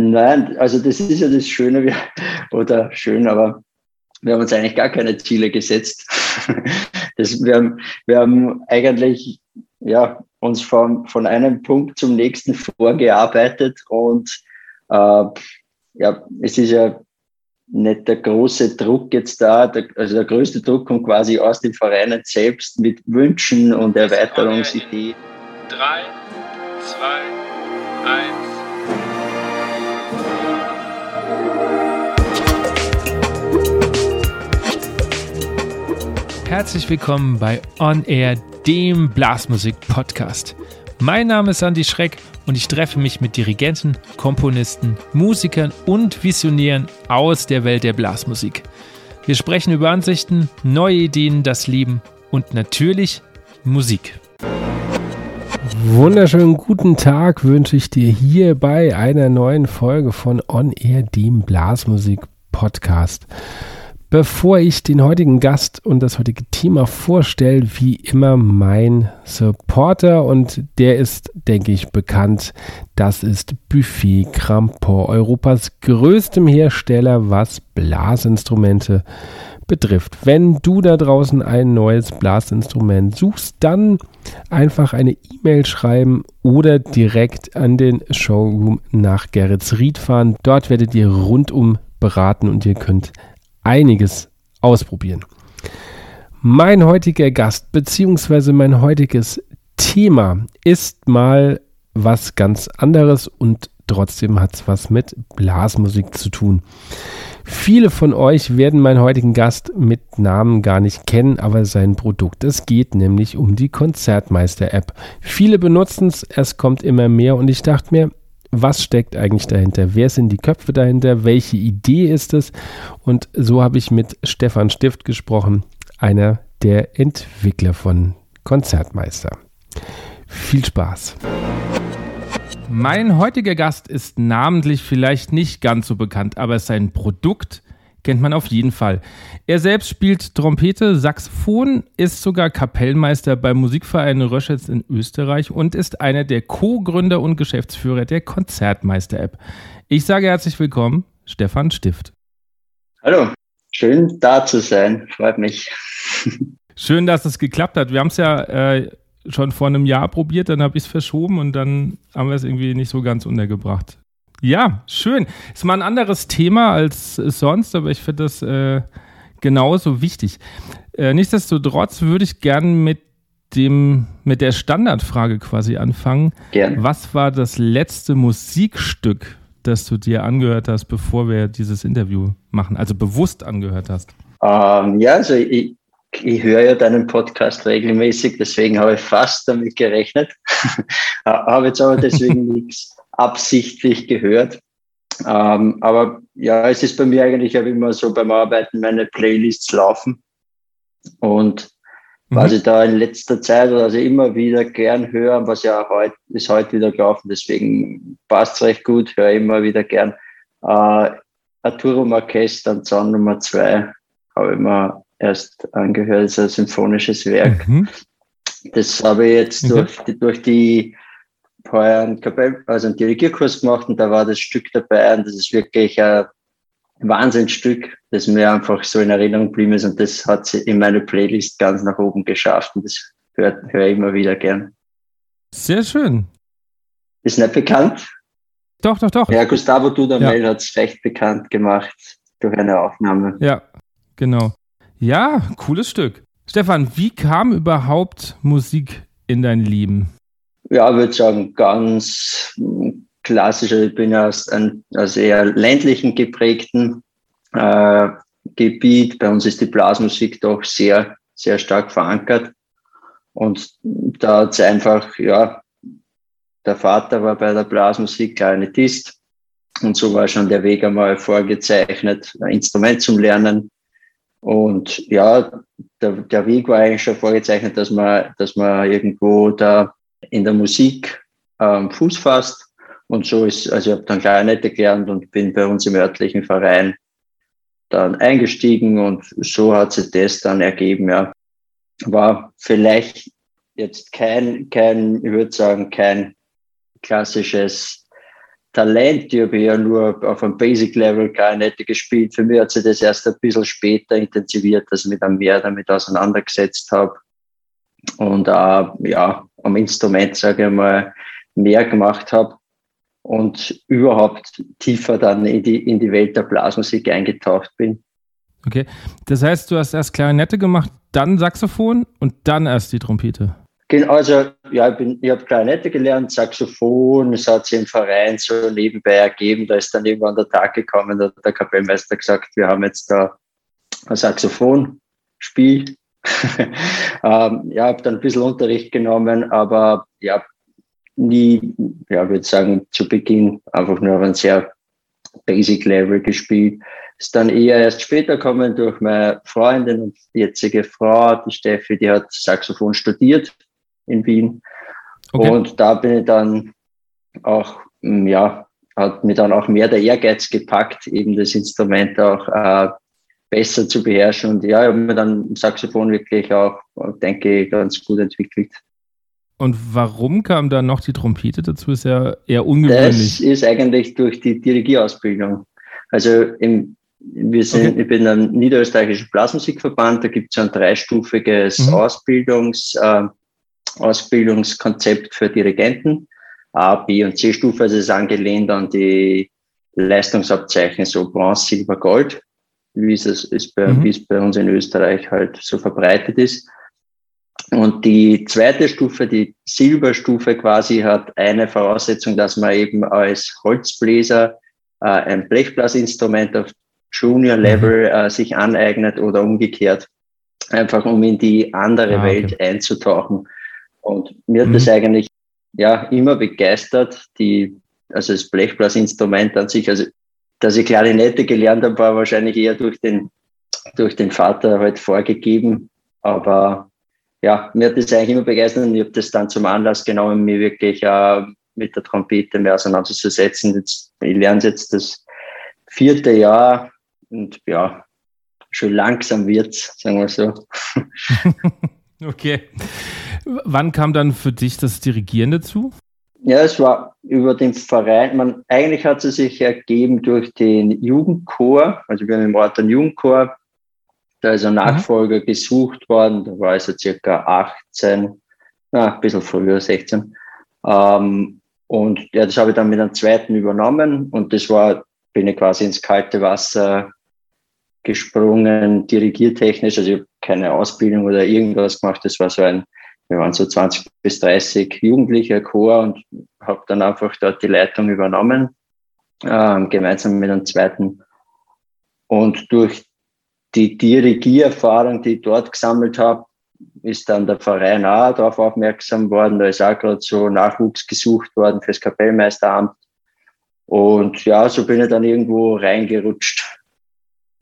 Nein, also das ist ja das Schöne, oder schön, aber wir haben uns eigentlich gar keine Ziele gesetzt. Das, wir, haben, wir haben eigentlich ja, uns von, von einem Punkt zum nächsten vorgearbeitet und äh, ja, es ist ja nicht der große Druck jetzt da, der, also der größte Druck kommt quasi aus den Vereinen selbst mit Wünschen und Erweiterungsideen. Drei, zwei, Herzlich willkommen bei On Air, dem Blasmusik-Podcast. Mein Name ist Andy Schreck und ich treffe mich mit Dirigenten, Komponisten, Musikern und Visionären aus der Welt der Blasmusik. Wir sprechen über Ansichten, neue Ideen, das Leben und natürlich Musik. Wunderschönen guten Tag wünsche ich dir hier bei einer neuen Folge von On Air, dem Blasmusik-Podcast. Bevor ich den heutigen Gast und das heutige Thema vorstelle, wie immer mein Supporter und der ist, denke ich, bekannt. Das ist Buffet Crampon, Europas größtem Hersteller, was Blasinstrumente betrifft. Wenn du da draußen ein neues Blasinstrument suchst, dann einfach eine E-Mail schreiben oder direkt an den Showroom nach Geretsried fahren. Dort werdet ihr rundum beraten und ihr könnt einiges ausprobieren. Mein heutiger Gast bzw. mein heutiges Thema ist mal was ganz anderes und trotzdem hat es was mit Blasmusik zu tun. Viele von euch werden meinen heutigen Gast mit Namen gar nicht kennen, aber sein Produkt. Es geht nämlich um die Konzertmeister-App. Viele benutzen es, es kommt immer mehr und ich dachte mir, was steckt eigentlich dahinter? Wer sind die Köpfe dahinter? Welche Idee ist es? Und so habe ich mit Stefan Stift gesprochen, einer der Entwickler von Konzertmeister. Viel Spaß! Mein heutiger Gast ist namentlich vielleicht nicht ganz so bekannt, aber sein Produkt kennt man auf jeden Fall. Er selbst spielt Trompete, Saxophon, ist sogar Kapellmeister beim Musikverein Röschitz in Österreich und ist einer der Co-Gründer und Geschäftsführer der Konzertmeister-App. Ich sage herzlich willkommen, Stefan Stift. Hallo, schön da zu sein, freut mich. Schön, dass es geklappt hat. Wir haben es ja äh, schon vor einem Jahr probiert, dann habe ich es verschoben und dann haben wir es irgendwie nicht so ganz untergebracht. Ja, schön. Ist mal ein anderes Thema als sonst, aber ich finde das äh, genauso wichtig. Äh, nichtsdestotrotz würde ich gerne mit dem, mit der Standardfrage quasi anfangen. Gerne. Was war das letzte Musikstück, das du dir angehört hast, bevor wir dieses Interview machen? Also bewusst angehört hast? Ähm, ja, also ich, ich höre ja deinen Podcast regelmäßig, deswegen habe ich fast damit gerechnet. habe jetzt aber deswegen nichts absichtlich gehört. Ähm, aber ja, es ist bei mir eigentlich auch immer so beim Arbeiten meine Playlists laufen. Und mhm. was ich da in letzter Zeit, also immer wieder gern höre, was ja heute ist heute wieder gelaufen, deswegen passt es recht gut, höre immer wieder gern. Äh, Arturo Marquez, dann Zaun Nummer zwei, habe ich mir erst angehört, das ist ein symphonisches Werk. Mhm. Das habe ich jetzt mhm. durch, die, durch die heuer einen, Kapell, also einen Dirigierkurs gemacht und da war das Stück dabei und das ist wirklich ein Wahnsinnsstück, das mir einfach so in Erinnerung geblieben ist und das hat sie in meine Playlist ganz nach oben geschafft und das höre hör ich immer wieder gern. Sehr schön. Ist nicht bekannt? Doch, doch, doch. Ja, Gustavo Dudamel ja. hat es recht bekannt gemacht durch eine Aufnahme. Ja, genau. Ja, cooles Stück. Stefan, wie kam überhaupt Musik in dein Leben? Ja, würde sagen, ganz klassischer. Ich bin aus einem also eher ländlichen geprägten äh, Gebiet. Bei uns ist die Blasmusik doch sehr, sehr stark verankert. Und da hat es einfach, ja, der Vater war bei der Blasmusik Klarinettist. Und so war schon der Weg einmal vorgezeichnet, ein Instrument zum Lernen. Und ja, der, der Weg war eigentlich schon vorgezeichnet, dass man, dass man irgendwo da in der Musik ähm, Fuß fasst. Und so ist, also ich habe dann Klarinette gelernt und bin bei uns im örtlichen Verein dann eingestiegen und so hat sich das dann ergeben, ja. War vielleicht jetzt kein, kein, ich würde sagen, kein klassisches Talent. Ich habe ja nur auf einem Basic-Level Klarinette gespielt. Für mich hat sich das erst ein bisschen später intensiviert, dass ich mich dann mehr damit auseinandergesetzt habe. Und auch, ja, am Instrument, sage ich mal, mehr gemacht habe und überhaupt tiefer dann in die, in die Welt der Blasmusik eingetaucht bin. Okay, das heißt, du hast erst Klarinette gemacht, dann Saxophon und dann erst die Trompete. Genau, also ja, ich, ich habe Klarinette gelernt, Saxophon, es hat sich im Verein so nebenbei ergeben, da ist dann irgendwann der Tag gekommen, da hat der Kapellmeister gesagt, wir haben jetzt da ein Saxophonspiel. ähm, ja, habe dann ein bisschen Unterricht genommen, aber ja, nie, ja, würde sagen, zu Beginn einfach nur auf ein sehr Basic Level gespielt. Ist dann eher erst später gekommen durch meine Freundin und jetzige Frau, die Steffi, die hat Saxophon studiert in Wien. Okay. Und da bin ich dann auch, ja, hat mir dann auch mehr der Ehrgeiz gepackt, eben das Instrument auch äh, besser zu beherrschen. Und ja, ich habe mir dann Saxophon wirklich auch, denke ich, ganz gut entwickelt. Und warum kam dann noch die Trompete dazu? Ist ja eher ungewöhnlich. Das ist eigentlich durch die Dirigierausbildung. Also im, wir sind, okay. ich bin am Niederösterreichischen Blasmusikverband, da gibt es ein dreistufiges mhm. Ausbildungs, äh, Ausbildungskonzept für Dirigenten, A, B und C-Stufe. Also es ist angelehnt an die Leistungsabzeichen, so Bronze, Silber, Gold, wie es, ist bei, mhm. wie es bei uns in Österreich halt so verbreitet ist. Und die zweite Stufe, die Silberstufe quasi, hat eine Voraussetzung, dass man eben als Holzbläser äh, ein Blechblasinstrument auf Junior-Level mhm. äh, sich aneignet oder umgekehrt, einfach um in die andere ah, okay. Welt einzutauchen. Und mir hat mhm. das eigentlich ja immer begeistert, die, also das Blechblasinstrument an sich, also dass ich Klarinette gelernt habe, war wahrscheinlich eher durch den, durch den Vater halt vorgegeben. Aber ja, mir hat das eigentlich immer begeistert und ich habe das dann zum Anlass genommen, mir wirklich äh, mit der Trompete mehr auseinanderzusetzen. Jetzt, ich lerne jetzt das vierte Jahr und ja, schon langsam wird's, sagen wir so. okay. Wann kam dann für dich das Dirigieren dazu? Ja, es war über den Verein. Man, eigentlich hat es sich ergeben durch den Jugendchor. Also wir haben im Ort einen Jugendchor. Da ist ein. Nachfolger mhm. gesucht worden. Da war ich so circa 18, na, ein bisschen früher, 16. Ähm, und ja, das habe ich dann mit einem zweiten übernommen. Und das war, bin ich quasi ins kalte Wasser gesprungen, dirigiertechnisch. Also ich habe keine Ausbildung oder irgendwas gemacht. Das war so ein wir waren so 20 bis 30 Jugendliche Chor und habe dann einfach dort die Leitung übernommen, äh, gemeinsam mit einem zweiten. Und durch die Dirigiererfahrung, die ich dort gesammelt habe, ist dann der Verein auch darauf aufmerksam worden. Da ist auch gerade so Nachwuchs gesucht worden fürs Kapellmeisteramt. Und ja, so bin ich dann irgendwo reingerutscht.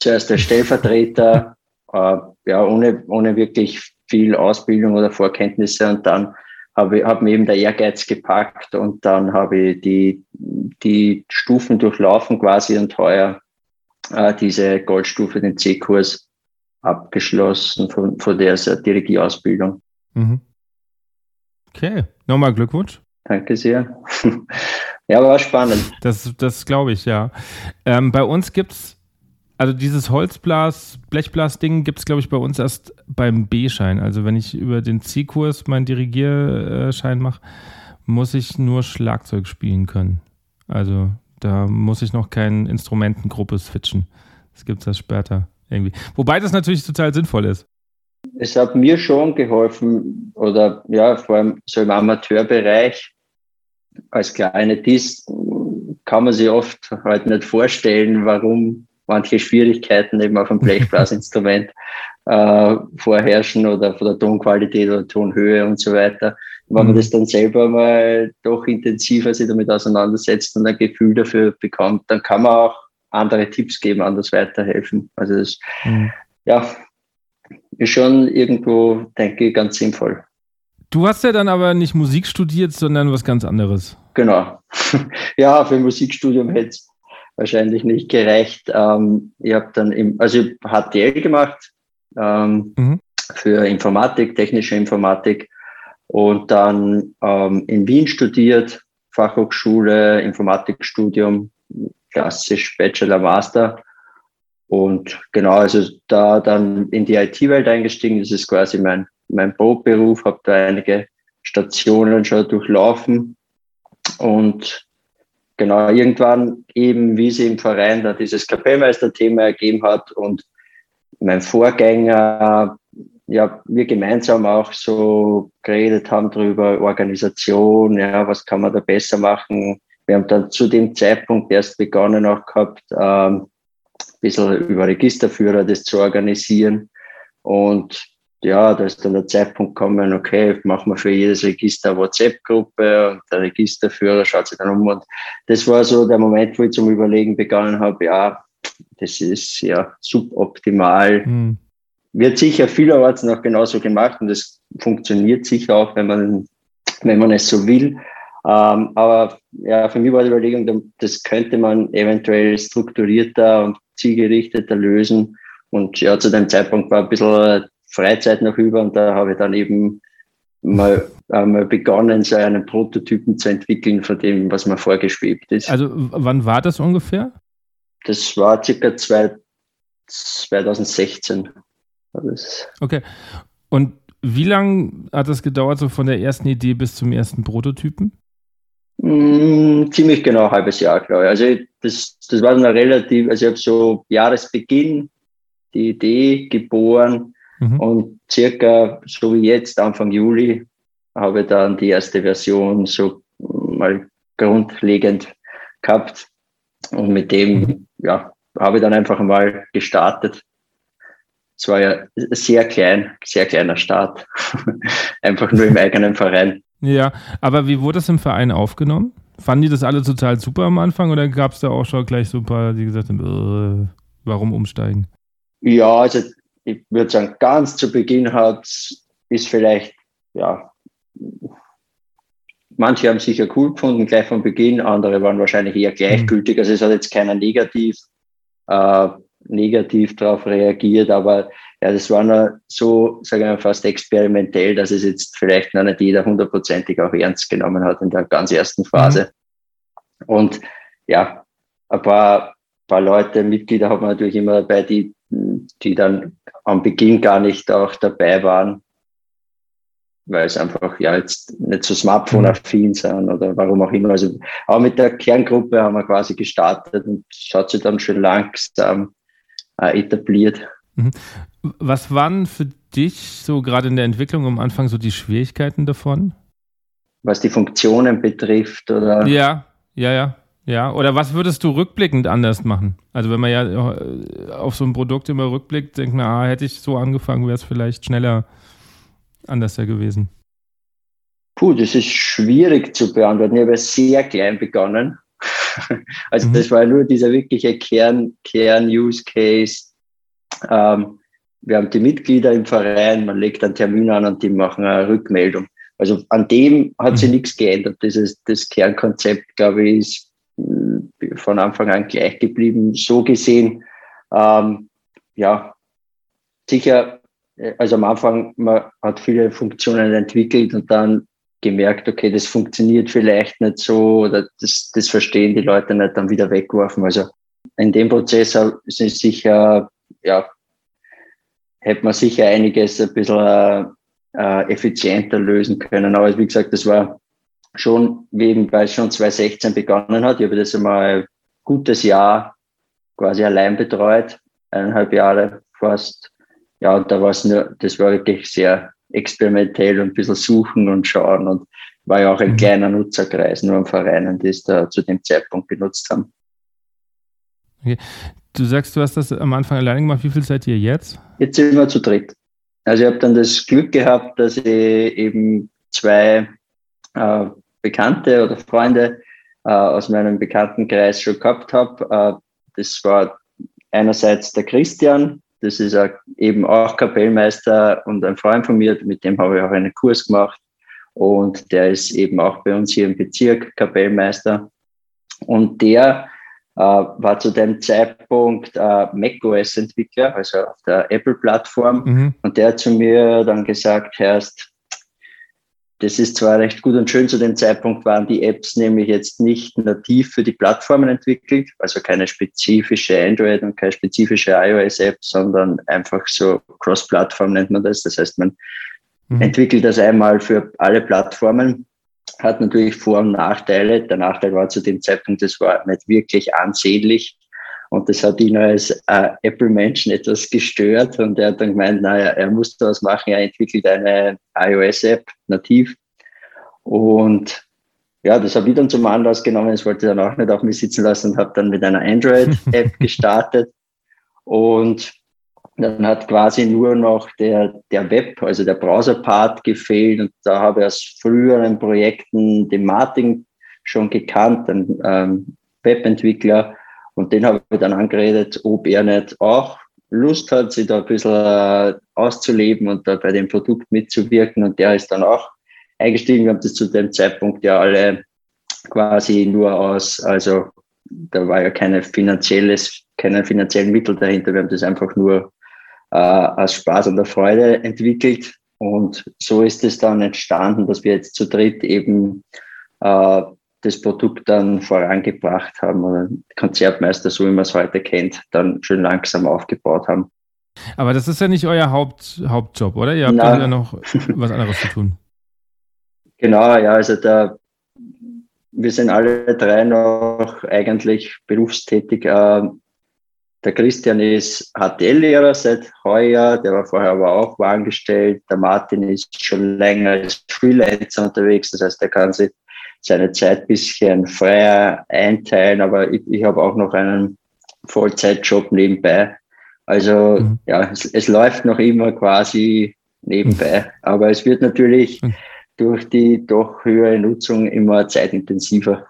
Zuerst der Stellvertreter, äh, ja, ohne, ohne wirklich viel Ausbildung oder Vorkenntnisse und dann habe ich hab mir eben der Ehrgeiz gepackt und dann habe ich die, die Stufen durchlaufen quasi und heuer äh, diese Goldstufe, den C-Kurs abgeschlossen von, von der Dirigierausbildung. Mhm. Okay, nochmal Glückwunsch. Danke sehr. ja, war spannend. Das, das glaube ich, ja. Ähm, bei uns gibt es also dieses Holzblas, Blechblas-Ding gibt es, glaube ich, bei uns erst beim B-Schein. Also wenn ich über den C-Kurs meinen Dirigierschein mache, muss ich nur Schlagzeug spielen können. Also da muss ich noch keine Instrumentengruppe switchen. Das gibt es erst später irgendwie. Wobei das natürlich total sinnvoll ist. Es hat mir schon geholfen, oder ja, vor allem so im Amateurbereich, als Kleinetist kann man sich oft halt nicht vorstellen, warum manche Schwierigkeiten eben auf einem Blechblasinstrument äh, vorherrschen oder von der Tonqualität oder Tonhöhe und so weiter. Wenn man mhm. das dann selber mal doch intensiver sich damit auseinandersetzt und ein Gefühl dafür bekommt, dann kann man auch andere Tipps geben, anders weiterhelfen. Also das, mhm. ja, ist schon irgendwo, denke ich, ganz sinnvoll. Du hast ja dann aber nicht Musik studiert, sondern was ganz anderes. Genau. ja, für Musikstudium hätte es wahrscheinlich nicht gereicht. Ähm, ich habe dann im, also ich HTL gemacht ähm, mhm. für Informatik, technische Informatik und dann ähm, in Wien studiert, Fachhochschule, Informatikstudium, klassisch Bachelor, Master. Und genau, also da dann in die IT-Welt eingestiegen, das ist quasi mein, mein Brotberuf, habe da einige Stationen schon durchlaufen und genau, irgendwann eben, wie sie im Verein da dieses Kapellmeister-Thema ergeben hat und mein Vorgänger, ja, wir gemeinsam auch so geredet haben darüber, Organisation, ja, was kann man da besser machen. Wir haben dann zu dem Zeitpunkt erst begonnen auch gehabt, ähm, ein bisschen über Registerführer das zu organisieren. Und ja, da ist dann der Zeitpunkt gekommen, okay, machen wir für jedes Register eine WhatsApp-Gruppe und der Registerführer schaut sich dann um. Und das war so der Moment, wo ich zum Überlegen begonnen habe, ja, das ist ja suboptimal. Mhm. Wird sicher vielerorts noch genauso gemacht und das funktioniert sicher auch, wenn man, wenn man es so will. Ähm, aber ja, für mich war die Überlegung, das könnte man eventuell strukturierter und zielgerichteter lösen. Und ja, zu dem Zeitpunkt war ein bisschen Freizeit noch über und da habe ich dann eben mal, äh, mal begonnen, so einen Prototypen zu entwickeln von dem, was mir vorgeschwebt ist. Also wann war das ungefähr? Das war circa zwei, 2016. Okay. Und wie lange hat das gedauert, so von der ersten Idee bis zum ersten Prototypen? Mm, ziemlich genau ein halbes Jahr, glaube ich. Also das, das war dann relativ, also ich habe so Jahresbeginn die Idee geboren Mhm. Und circa so wie jetzt, Anfang Juli, habe ich dann die erste Version so mal grundlegend gehabt. Und mit dem, mhm. ja, habe ich dann einfach mal gestartet. Es war ja sehr klein, sehr kleiner Start. einfach nur im eigenen Verein. Ja, aber wie wurde das im Verein aufgenommen? Fanden die das alle total super am Anfang oder gab es da auch schon gleich so ein paar, die gesagt haben, äh, warum umsteigen? Ja, also ich würde sagen, ganz zu Beginn hat, ist vielleicht, ja, manche haben sicher cool gefunden, gleich von Beginn, andere waren wahrscheinlich eher gleichgültig. Also es hat jetzt keiner negativ, äh, negativ darauf reagiert, aber ja, das war nur so, sagen wir fast experimentell, dass es jetzt vielleicht noch nicht jeder hundertprozentig auch ernst genommen hat in der ganz ersten Phase. Mhm. Und ja, ein paar, paar Leute, Mitglieder hat man natürlich immer dabei, die, die dann am Beginn gar nicht auch dabei waren, weil es einfach ja jetzt nicht so Smartphone-affin sind oder warum auch immer. Also auch mit der Kerngruppe haben wir quasi gestartet und es hat sich dann schon langsam äh, etabliert. Mhm. Was waren für dich so gerade in der Entwicklung am Anfang so die Schwierigkeiten davon? Was die Funktionen betrifft, oder? Ja, ja, ja. Ja, oder was würdest du rückblickend anders machen? Also wenn man ja äh, auf so ein Produkt immer rückblickt, denkt man, ah, hätte ich so angefangen, wäre es vielleicht schneller anders gewesen. Puh, das ist schwierig zu beantworten. Ich habe sehr klein begonnen. also mhm. das war nur dieser wirkliche Kern, Kern-Use-Case. Ähm, wir haben die Mitglieder im Verein, man legt einen Termin an und die machen eine Rückmeldung. Also an dem hat mhm. sich nichts geändert. Dieses, das Kernkonzept, glaube ich, ist von Anfang an gleich geblieben. So gesehen, ähm, ja, sicher, äh, also am Anfang, man hat viele Funktionen entwickelt und dann gemerkt, okay, das funktioniert vielleicht nicht so oder das, das verstehen die Leute nicht, dann wieder weggeworfen. Also in dem Prozess sind sicher, ja, hätte man sicher einiges ein bisschen äh, effizienter lösen können. Aber wie gesagt, das war schon, eben weil es schon 2016 begonnen hat. Ich habe das einmal ein gutes Jahr quasi allein betreut, eineinhalb Jahre fast. Ja, und da war es nur, das war wirklich sehr experimentell und ein bisschen suchen und schauen und war ja auch ein mhm. kleiner Nutzerkreis, nur am Vereinen, die es da zu dem Zeitpunkt genutzt haben. Okay. Du sagst, du hast das am Anfang alleine gemacht. Wie viel seid ihr jetzt? Jetzt sind wir zu dritt. Also ich habe dann das Glück gehabt, dass ich eben zwei äh, Bekannte oder Freunde äh, aus meinem Bekanntenkreis schon gehabt habe. Äh, das war einerseits der Christian, das ist eben auch Kapellmeister und ein Freund von mir, mit dem habe ich auch einen Kurs gemacht. Und der ist eben auch bei uns hier im Bezirk Kapellmeister. Und der äh, war zu dem Zeitpunkt äh, macOS-Entwickler, also auf der Apple-Plattform. Mhm. Und der hat zu mir dann gesagt, Herrst, das ist zwar recht gut und schön, zu dem Zeitpunkt waren die Apps nämlich jetzt nicht nativ für die Plattformen entwickelt, also keine spezifische Android und keine spezifische iOS-App, sondern einfach so Cross-Plattform nennt man das. Das heißt, man mhm. entwickelt das einmal für alle Plattformen, hat natürlich Vor- und Nachteile. Der Nachteil war zu dem Zeitpunkt, das war nicht wirklich ansehnlich. Und das hat ihn als äh, Apple-Menschen etwas gestört. Und er hat dann gemeint, naja, er muss da was machen. Er entwickelt eine iOS-App nativ. Und ja, das habe ich dann zum Anlass genommen. Das wollte ich dann auch nicht auf mich sitzen lassen und habe dann mit einer Android-App gestartet. Und dann hat quasi nur noch der, der Web, also der Browser-Part gefehlt. Und da habe ich aus früheren Projekten den Martin schon gekannt, einen ähm, Webentwickler. Und den habe ich dann angeredet, ob er nicht auch Lust hat, sich da ein bisschen äh, auszuleben und da bei dem Produkt mitzuwirken. Und der ist dann auch eingestiegen. Wir haben das zu dem Zeitpunkt ja alle quasi nur aus, also da war ja keine finanzielles, keine finanziellen Mittel dahinter. Wir haben das einfach nur äh, aus Spaß und der Freude entwickelt. Und so ist es dann entstanden, dass wir jetzt zu dritt eben äh, das Produkt dann vorangebracht haben oder Konzertmeister, so wie man es heute kennt, dann schön langsam aufgebaut haben. Aber das ist ja nicht euer Haupt, Hauptjob, oder? Ihr habt Nein. ja noch was anderes zu tun. Genau, ja, also da, wir sind alle drei noch eigentlich berufstätig. Äh, der Christian ist HTL-Lehrer seit heuer, der war vorher aber auch angestellt. Der Martin ist schon länger als Freelancer unterwegs, das heißt, er kann sich seine Zeit ein bisschen freier einteilen, aber ich, ich habe auch noch einen Vollzeitjob nebenbei. Also mhm. ja, es, es, läuft noch immer quasi nebenbei, aber es wird natürlich mhm. durch die doch höhere Nutzung immer zeitintensiver.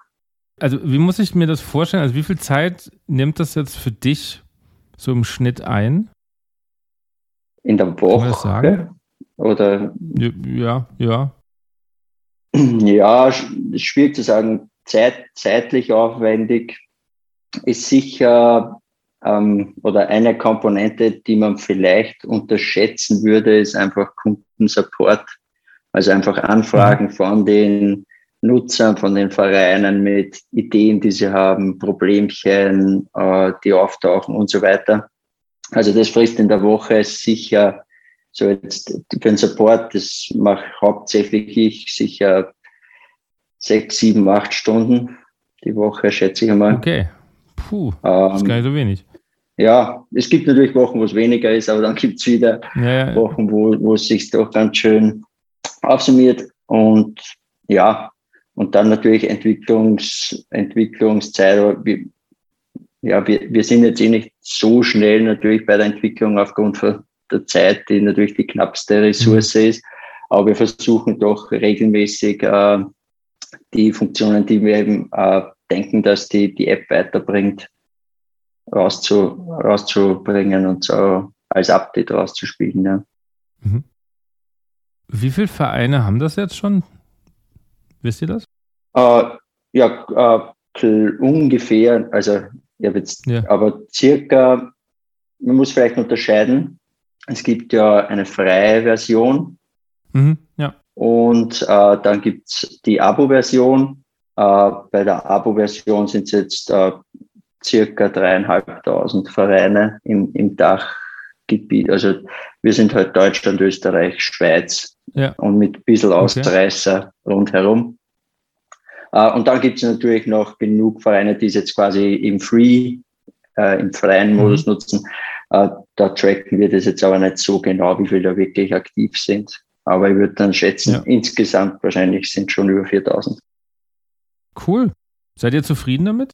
Also wie muss ich mir das vorstellen? Also wie viel Zeit nimmt das jetzt für dich so im Schnitt ein? In der Woche? Oder? Ja, ja. Ja, schwierig zu sagen. Zeit, zeitlich aufwendig ist sicher ähm, oder eine Komponente, die man vielleicht unterschätzen würde, ist einfach Kundensupport. Also einfach Anfragen mhm. von den Nutzern, von den Vereinen mit Ideen, die sie haben, Problemchen, äh, die auftauchen und so weiter. Also das frisst in der Woche sicher so jetzt für den Support, das mache hauptsächlich ich sicher sechs, sieben, acht Stunden die Woche, schätze ich einmal. Okay. Puh, das ist ähm, gar nicht so wenig. Ja, es gibt natürlich Wochen, wo es weniger ist, aber dann gibt es wieder ja, ja. Wochen, wo, wo es sich doch ganz schön aufsummiert. Und ja, und dann natürlich Entwicklungs, Entwicklungszeit. Wir, ja, wir, wir sind jetzt eh nicht so schnell natürlich bei der Entwicklung aufgrund von der Zeit, die natürlich die knappste Ressource mhm. ist. Aber wir versuchen doch regelmäßig äh, die Funktionen, die wir eben äh, denken, dass die, die App weiterbringt, rauszu, rauszubringen und so als Update rauszuspielen. Ja. Mhm. Wie viele Vereine haben das jetzt schon? Wisst ihr das? Äh, ja, äh, ungefähr, also ich habe jetzt, ja. aber circa, man muss vielleicht unterscheiden, es gibt ja eine freie Version. Mhm, ja. Und äh, dann gibt's die Abo-Version. Äh, bei der Abo-Version sind es jetzt äh, circa dreieinhalbtausend Vereine im, im Dachgebiet. Also wir sind halt Deutschland, Österreich, Schweiz ja. und mit ein bisschen Ausreißer okay. rundherum. Äh, und dann gibt es natürlich noch genug Vereine, die es jetzt quasi im Free, äh, im freien mhm. Modus nutzen. Äh, da tracken wir das jetzt aber nicht so genau, wie viele da wirklich aktiv sind. Aber ich würde dann schätzen, ja. insgesamt wahrscheinlich sind schon über 4000. Cool. Seid ihr zufrieden damit?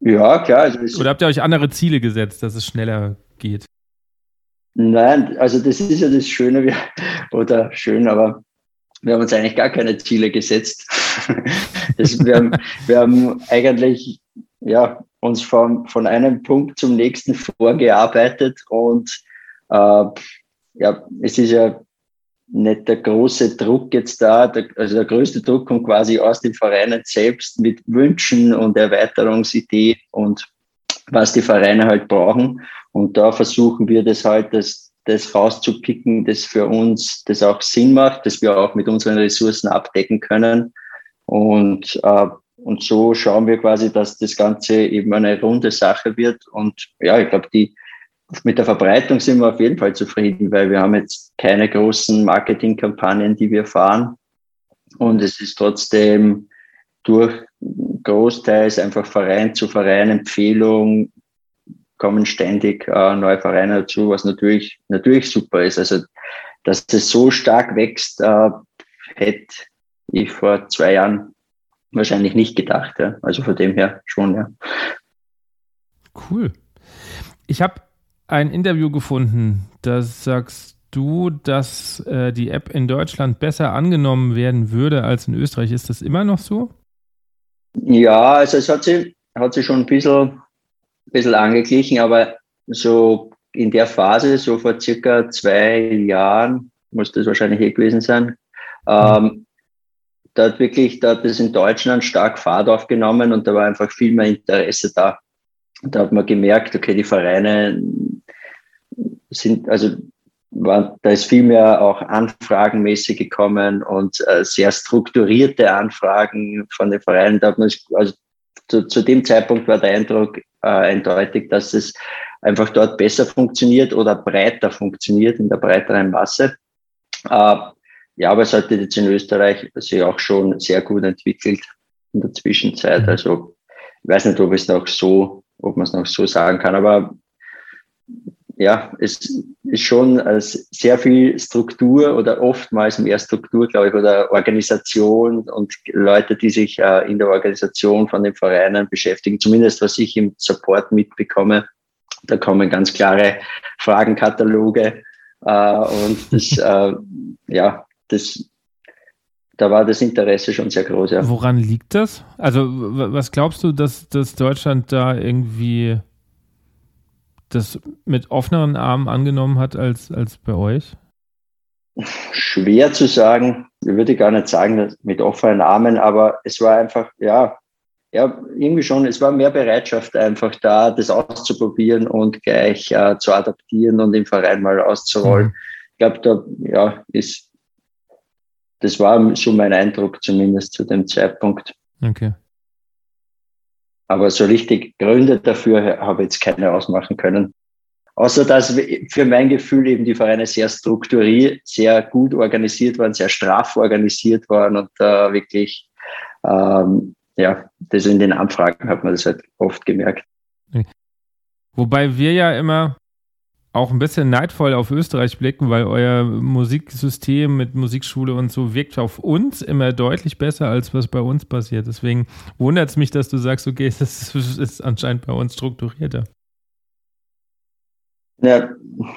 Ja, klar. Also Oder habt ihr euch andere Ziele gesetzt, dass es schneller geht? Nein, also das ist ja das Schöne, oder schön, aber wir haben uns eigentlich gar keine Ziele gesetzt. Das, wir, haben, wir haben eigentlich ja, uns von, von einem Punkt zum nächsten vorgearbeitet und äh, ja, es ist ja nicht der große Druck jetzt da, der, also der größte Druck kommt quasi aus den Vereinen selbst mit Wünschen und Erweiterungsideen und was die Vereine halt brauchen. Und da versuchen wir das halt, dass das rauszupicken, das für uns das auch Sinn macht, dass wir auch mit unseren Ressourcen abdecken können. Und, äh, und so schauen wir quasi, dass das Ganze eben eine runde Sache wird. Und ja, ich glaube, die, mit der Verbreitung sind wir auf jeden Fall zufrieden, weil wir haben jetzt keine großen Marketingkampagnen, die wir fahren. Und es ist trotzdem durch großteils einfach Verein zu Verein Empfehlung, kommen ständig äh, neue Vereine dazu, was natürlich, natürlich super ist. Also, dass es so stark wächst, äh, hätte ich vor zwei Jahren wahrscheinlich nicht gedacht. Ja. Also von dem her schon, ja. Cool. Ich habe ein Interview gefunden, da sagst du, dass äh, die App in Deutschland besser angenommen werden würde als in Österreich. Ist das immer noch so? Ja, also es hat sich, hat sich schon ein bisschen, bisschen angeglichen, aber so in der Phase, so vor circa zwei Jahren, muss das wahrscheinlich eh gewesen sein, ähm, da hat wirklich, da hat es in Deutschland stark Fahrt aufgenommen und da war einfach viel mehr Interesse da. Da hat man gemerkt, okay, die Vereine sind, also war, da ist viel mehr auch anfragenmäßig gekommen und äh, sehr strukturierte Anfragen von den Vereinen. Da hat man, also zu, zu dem Zeitpunkt war der Eindruck äh, eindeutig, dass es einfach dort besser funktioniert oder breiter funktioniert in der breiteren Masse. Äh, ja, aber es hat jetzt in Österreich sich auch schon sehr gut entwickelt in der Zwischenzeit. Also ich weiß nicht, ob es noch so, ob man es noch so sagen kann, aber ja, es ist schon sehr viel Struktur oder oftmals mehr Struktur, glaube ich, oder Organisation und Leute, die sich äh, in der Organisation von den Vereinen beschäftigen, zumindest was ich im Support mitbekomme. Da kommen ganz klare Fragenkataloge äh, und das, äh, ja, das, da war das Interesse schon sehr groß. Ja. Woran liegt das? Also, was glaubst du, dass, dass Deutschland da irgendwie das mit offeneren Armen angenommen hat als, als bei euch? Schwer zu sagen. Ich würde gar nicht sagen, mit offenen Armen, aber es war einfach, ja, ja, irgendwie schon, es war mehr Bereitschaft einfach da, das auszuprobieren und gleich äh, zu adaptieren und im Verein mal auszurollen. Mhm. Ich glaube, da, ja, ist, das war so mein Eindruck zumindest zu dem Zeitpunkt. Okay. Aber so richtig Gründe dafür habe ich jetzt keine ausmachen können. Außer dass für mein Gefühl eben die Vereine sehr strukturiert, sehr gut organisiert waren, sehr straff organisiert waren und da äh, wirklich, ähm, ja, das in den Anfragen hat man das halt oft gemerkt. Wobei wir ja immer auch ein bisschen neidvoll auf Österreich blicken, weil euer Musiksystem mit Musikschule und so wirkt auf uns immer deutlich besser, als was bei uns passiert. Deswegen wundert es mich, dass du sagst, okay, das ist anscheinend bei uns strukturierter. Ja,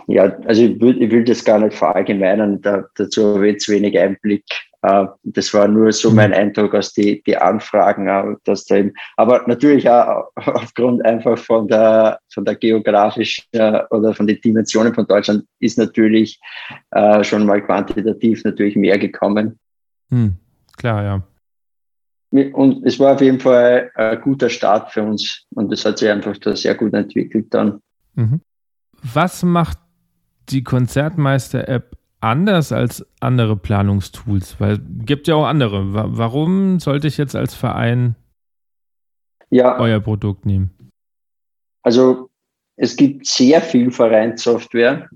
ja also ich will, ich will das gar nicht verallgemeinern, da, dazu habe ich jetzt wenig Einblick. Äh, das war nur so mein mhm. Eindruck aus die, die Anfragen, äh, dass da eben, aber natürlich auch aufgrund einfach von der, von der geografischen äh, oder von den Dimensionen von Deutschland ist natürlich schon mal quantitativ natürlich mehr gekommen. Hm, klar, ja. Und es war auf jeden Fall ein guter Start für uns und das hat sich einfach da sehr gut entwickelt dann. Mhm. Was macht die Konzertmeister-App anders als andere Planungstools? Weil es gibt ja auch andere. Warum sollte ich jetzt als Verein ja, euer Produkt nehmen? Also es gibt sehr viel Vereinssoftware.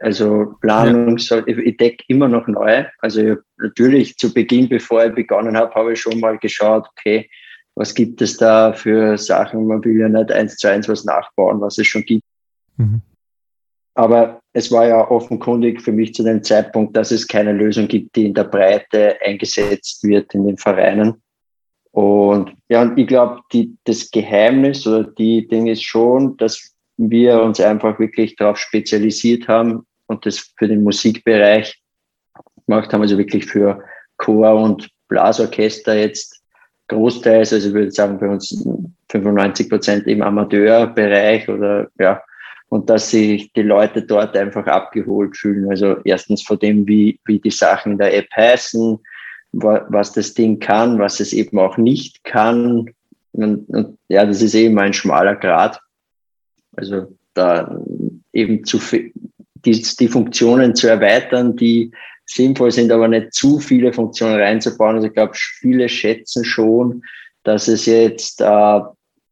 Also Planung, ja. ich decke immer noch neu. Also natürlich zu Beginn, bevor ich begonnen habe, habe ich schon mal geschaut, okay, was gibt es da für Sachen? Man will ja nicht eins zu eins was nachbauen, was es schon gibt. Mhm. Aber es war ja offenkundig für mich zu dem Zeitpunkt, dass es keine Lösung gibt, die in der Breite eingesetzt wird in den Vereinen. Und ja, und ich glaube, das Geheimnis oder die Ding ist schon, dass wir uns einfach wirklich darauf spezialisiert haben und das für den Musikbereich gemacht haben, also wirklich für Chor und Blasorchester jetzt großteils, also ich würde sagen bei uns 95 Prozent im Amateurbereich oder ja, und dass sich die Leute dort einfach abgeholt fühlen. Also erstens von dem, wie, wie die Sachen in der App heißen, was das Ding kann, was es eben auch nicht kann. Und, und ja, das ist eben ein schmaler Grad. Also da eben zu die, die Funktionen zu erweitern, die sinnvoll sind, aber nicht zu viele Funktionen reinzubauen. Also ich glaube, viele schätzen schon, dass es jetzt äh,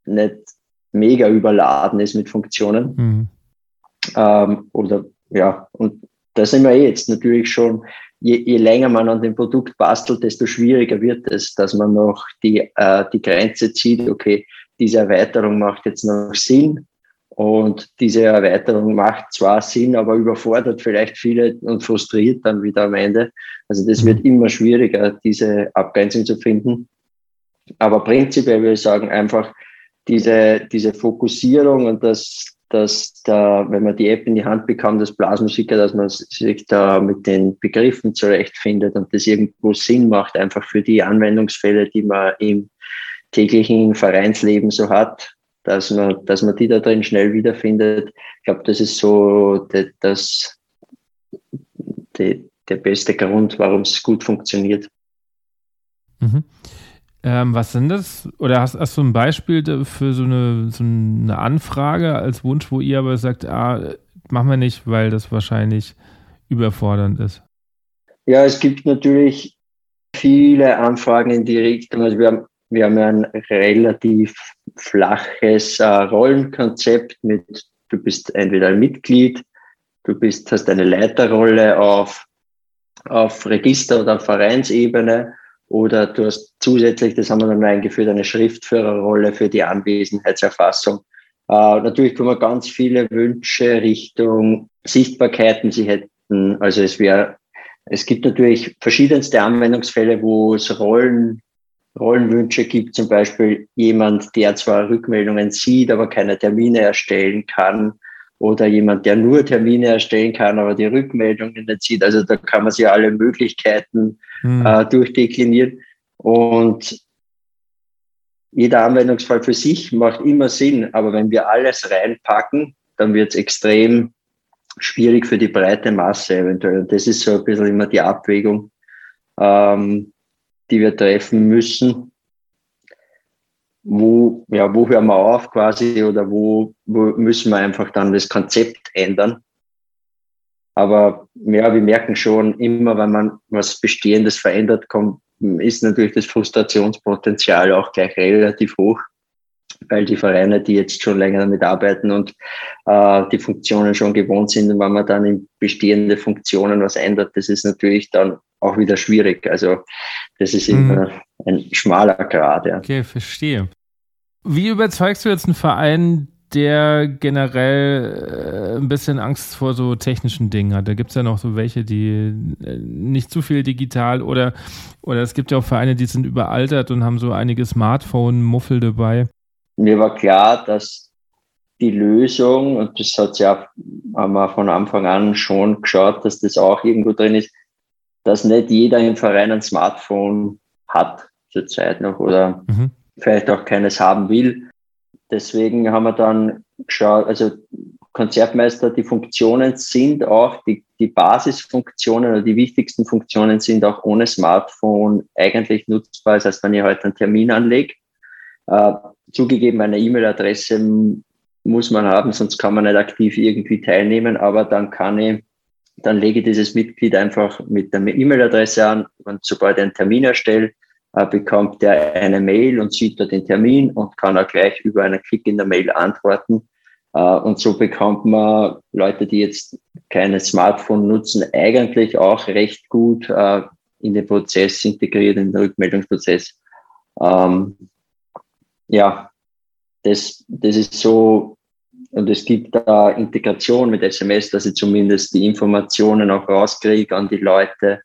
nicht mega überladen ist mit Funktionen. Mhm. Ähm, oder ja, und da sind wir jetzt natürlich schon, je, je länger man an dem Produkt bastelt, desto schwieriger wird es, dass man noch die, äh, die Grenze zieht, okay, diese Erweiterung macht jetzt noch Sinn. Und diese Erweiterung macht zwar Sinn, aber überfordert vielleicht viele und frustriert dann wieder am Ende. Also das wird mhm. immer schwieriger, diese Abgrenzung zu finden. Aber prinzipiell würde ich sagen, einfach diese, diese Fokussierung und das, dass da, wenn man die App in die Hand bekommt, das Blasmusiker, dass man sich da mit den Begriffen zurechtfindet und das irgendwo Sinn macht, einfach für die Anwendungsfälle, die man im täglichen Vereinsleben so hat, dass man, dass man die da drin schnell wiederfindet. Ich glaube, das ist so das die, der beste Grund, warum es gut funktioniert. Mhm. Ähm, was sind das? Oder hast, hast du ein Beispiel für so eine, so eine Anfrage als Wunsch, wo ihr aber sagt, ah, machen wir nicht, weil das wahrscheinlich überfordernd ist? Ja, es gibt natürlich viele Anfragen in die Richtung. Also wir haben, wir haben ein relativ flaches äh, Rollenkonzept mit, du bist entweder ein Mitglied, du bist, hast eine Leiterrolle auf, auf Register- oder Vereinsebene oder du hast zusätzlich, das haben wir dann eingeführt, eine Schriftführerrolle für die Anwesenheitserfassung. Äh, natürlich kommen ganz viele Wünsche Richtung Sichtbarkeiten. Sie hätten, also es wäre, es gibt natürlich verschiedenste Anwendungsfälle, wo es Rollen, Rollenwünsche gibt, zum Beispiel jemand, der zwar Rückmeldungen sieht, aber keine Termine erstellen kann oder jemand, der nur Termine erstellen kann, aber die Rückmeldungen nicht sieht. Also da kann man sich alle Möglichkeiten mhm. äh, durchdeklinieren. Und jeder Anwendungsfall für sich macht immer Sinn, aber wenn wir alles reinpacken, dann wird es extrem schwierig für die breite Masse eventuell. Und das ist so ein bisschen immer die Abwägung, ähm, die wir treffen müssen wo, ja, wo hören wir auf quasi oder wo, wo müssen wir einfach dann das Konzept ändern. Aber ja, wir merken schon immer, wenn man was Bestehendes verändert, kommt, ist natürlich das Frustrationspotenzial auch gleich relativ hoch, weil die Vereine, die jetzt schon länger damit arbeiten und äh, die Funktionen schon gewohnt sind, und wenn man dann in bestehende Funktionen was ändert, das ist natürlich dann auch wieder schwierig. Also das ist mhm. immer ein schmaler Grad. Ja. Okay, verstehe. Wie überzeugst du jetzt einen Verein, der generell äh, ein bisschen Angst vor so technischen Dingen hat. Da gibt es ja noch so welche, die äh, nicht zu viel digital oder, oder es gibt ja auch Vereine, die sind überaltert und haben so einige Smartphone-Muffel dabei. Mir war klar, dass die Lösung, und das hat ja haben wir von Anfang an schon geschaut, dass das auch irgendwo drin ist, dass nicht jeder im Verein ein Smartphone hat zurzeit noch oder mhm. Vielleicht auch keines haben will. Deswegen haben wir dann geschaut, also Konzertmeister, die Funktionen sind auch, die, die Basisfunktionen oder die wichtigsten Funktionen sind auch ohne Smartphone eigentlich nutzbar. Das heißt, wenn ihr heute einen Termin anlegt, äh, zugegeben eine E-Mail-Adresse muss man haben, sonst kann man nicht aktiv irgendwie teilnehmen, aber dann kann ich dann lege ich dieses Mitglied einfach mit der E-Mail-Adresse an und sobald er einen Termin erstellt, äh, bekommt er eine Mail und sieht da den Termin und kann auch gleich über einen Klick in der Mail antworten. Äh, und so bekommt man Leute, die jetzt keine Smartphone nutzen, eigentlich auch recht gut äh, in den Prozess integriert, in den Rückmeldungsprozess. Ähm, ja, das, das ist so und es gibt da Integration mit SMS, dass ich zumindest die Informationen auch rauskriege an die Leute.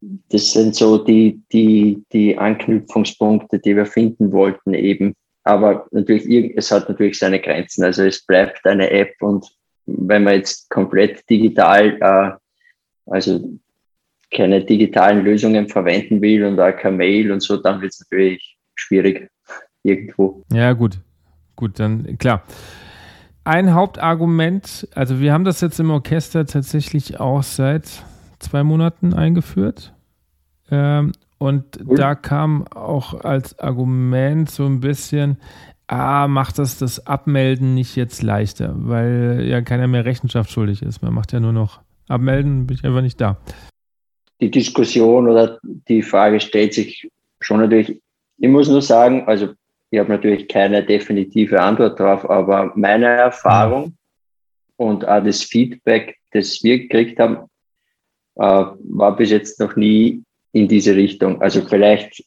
Das sind so die, die, die Anknüpfungspunkte, die wir finden wollten eben. Aber natürlich, es hat natürlich seine Grenzen. Also es bleibt eine App und wenn man jetzt komplett digital, äh, also keine digitalen Lösungen verwenden will und auch kein Mail und so, dann wird es natürlich schwierig irgendwo. Ja, gut. Gut, dann klar ein Hauptargument, also wir haben das jetzt im Orchester tatsächlich auch seit zwei Monaten eingeführt. Ähm, und cool. da kam auch als Argument so ein bisschen, ah, macht das das Abmelden nicht jetzt leichter, weil ja keiner mehr Rechenschaft schuldig ist. Man macht ja nur noch abmelden, bin ich einfach nicht da. Die Diskussion oder die Frage stellt sich schon natürlich. Ich muss nur sagen, also ich habe natürlich keine definitive Antwort drauf, aber meine Erfahrung und auch das Feedback, das wir gekriegt haben, war bis jetzt noch nie in diese Richtung. Also vielleicht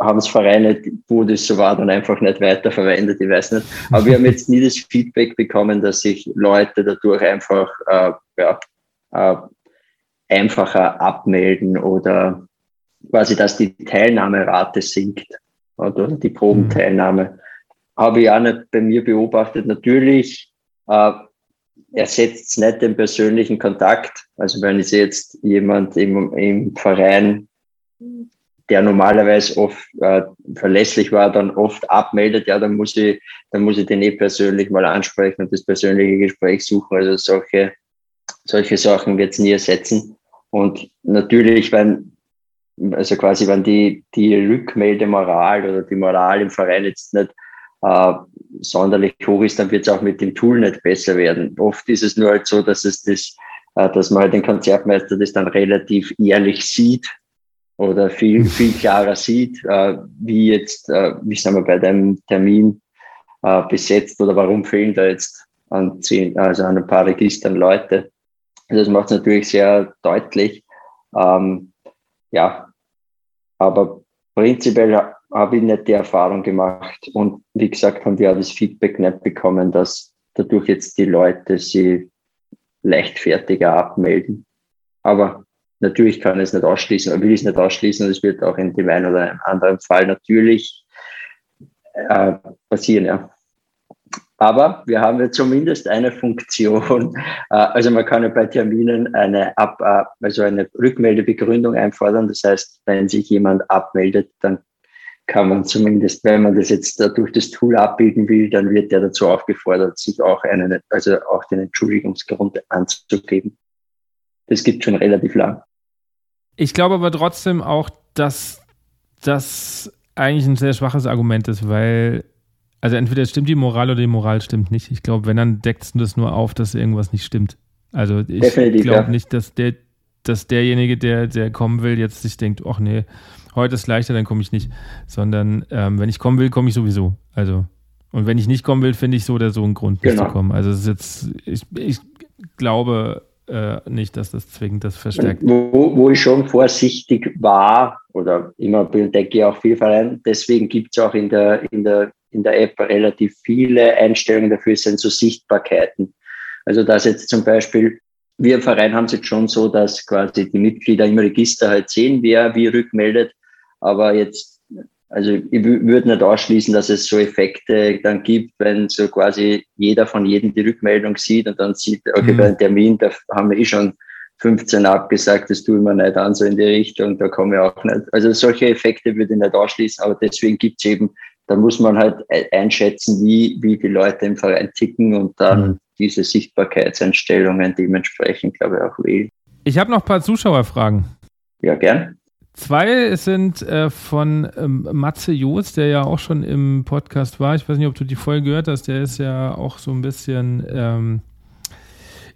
haben es Vereine, wo das so war, dann einfach nicht weiterverwendet, ich weiß nicht. Aber wir haben jetzt nie das Feedback bekommen, dass sich Leute dadurch einfach äh, ja, äh, einfacher abmelden oder quasi, dass die Teilnahmerate sinkt oder die Probenteilnahme. Habe ich auch nicht bei mir beobachtet. Natürlich äh, ersetzt nicht den persönlichen Kontakt. Also wenn ich jetzt jemand im, im Verein, der normalerweise oft äh, verlässlich war, dann oft abmeldet, ja, dann muss ich, dann muss ich den eh persönlich mal ansprechen und das persönliche Gespräch suchen. Also solche, solche Sachen wird es nie ersetzen. Und natürlich, wenn, also quasi, wenn die, die Rückmeldemoral oder die Moral im Verein jetzt nicht äh, sonderlich hoch ist, dann wird es auch mit dem Tool nicht besser werden. Oft ist es nur halt so, dass es das, äh, dass man halt den Konzertmeister das dann relativ ehrlich sieht oder viel, viel klarer sieht, äh, wie jetzt, äh, wie sagen wir, bei dem Termin äh, besetzt oder warum fehlen da jetzt an zehn, also an ein paar Registern Leute. Das macht es natürlich sehr deutlich. Ähm, ja, aber prinzipiell habe ich nicht die Erfahrung gemacht. Und wie gesagt, haben wir auch das Feedback nicht bekommen, dass dadurch jetzt die Leute sie leichtfertiger abmelden. Aber natürlich kann ich es nicht ausschließen, will ich es nicht ausschließen und es wird auch in dem einen oder anderen Fall natürlich äh, passieren, ja. Aber wir haben ja zumindest eine Funktion. Äh, also man kann ja bei Terminen eine, Ab, äh, also eine Rückmeldebegründung einfordern. Das heißt, wenn sich jemand abmeldet, dann kann man zumindest, wenn man das jetzt durch das Tool abbilden will, dann wird der dazu aufgefordert, sich auch einen, also auch den Entschuldigungsgrund anzugeben. Das gibt schon relativ lang. Ich glaube aber trotzdem auch, dass das eigentlich ein sehr schwaches Argument ist, weil, also entweder stimmt die Moral oder die Moral stimmt nicht. Ich glaube, wenn, dann deckt du das nur auf, dass irgendwas nicht stimmt. Also ich glaube ja. nicht, dass der, dass derjenige, der, der kommen will, jetzt sich denkt, ach nee, heute ist leichter, dann komme ich nicht. Sondern ähm, wenn ich kommen will, komme ich sowieso. Also, und wenn ich nicht kommen will, finde ich so oder so einen Grund, nicht genau. zu kommen. Also es ist jetzt, ich, ich glaube äh, nicht, dass das zwingend das verstärkt. Wo, wo ich schon vorsichtig war, oder immer denke ich auch viel Verein, deswegen gibt es auch in der, in, der, in der App relativ viele Einstellungen dafür, sind so Sichtbarkeiten. Also dass jetzt zum Beispiel wir im Verein haben es jetzt schon so, dass quasi die Mitglieder im Register halt sehen, wer wie rückmeldet. Aber jetzt, also ich würde nicht ausschließen, dass es so Effekte dann gibt, wenn so quasi jeder von jedem die Rückmeldung sieht und dann sieht, okay, mhm. bei einem Termin, da haben wir eh schon 15 abgesagt, das tun wir nicht an, so in die Richtung, da kommen wir auch nicht. Also solche Effekte würde ich nicht ausschließen, aber deswegen gibt es eben, da muss man halt einschätzen, wie, wie die Leute im Verein ticken und dann mhm. diese Sichtbarkeitseinstellungen dementsprechend, glaube ich, auch wählen. Ich habe noch ein paar Zuschauerfragen. Ja, gern. Zwei sind äh, von ähm, Matze Joos, der ja auch schon im Podcast war. Ich weiß nicht, ob du die Folge gehört hast. Der ist ja auch so ein bisschen ähm,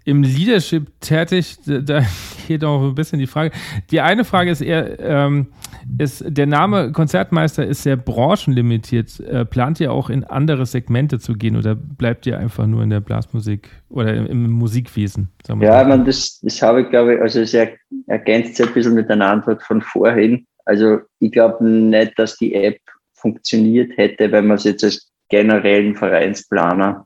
im Leadership tätig. Da geht auch ein bisschen die Frage. Die eine Frage ist eher, ähm, ist, der Name Konzertmeister ist sehr branchenlimitiert. Äh, plant ihr auch in andere Segmente zu gehen oder bleibt ihr einfach nur in der Blasmusik oder im, im Musikwesen? ja, man, das, das habe ich, glaube ich, also es ergänzt sich ein bisschen mit einer Antwort von vorhin. Also ich glaube nicht, dass die App funktioniert hätte, wenn man es jetzt als generellen Vereinsplaner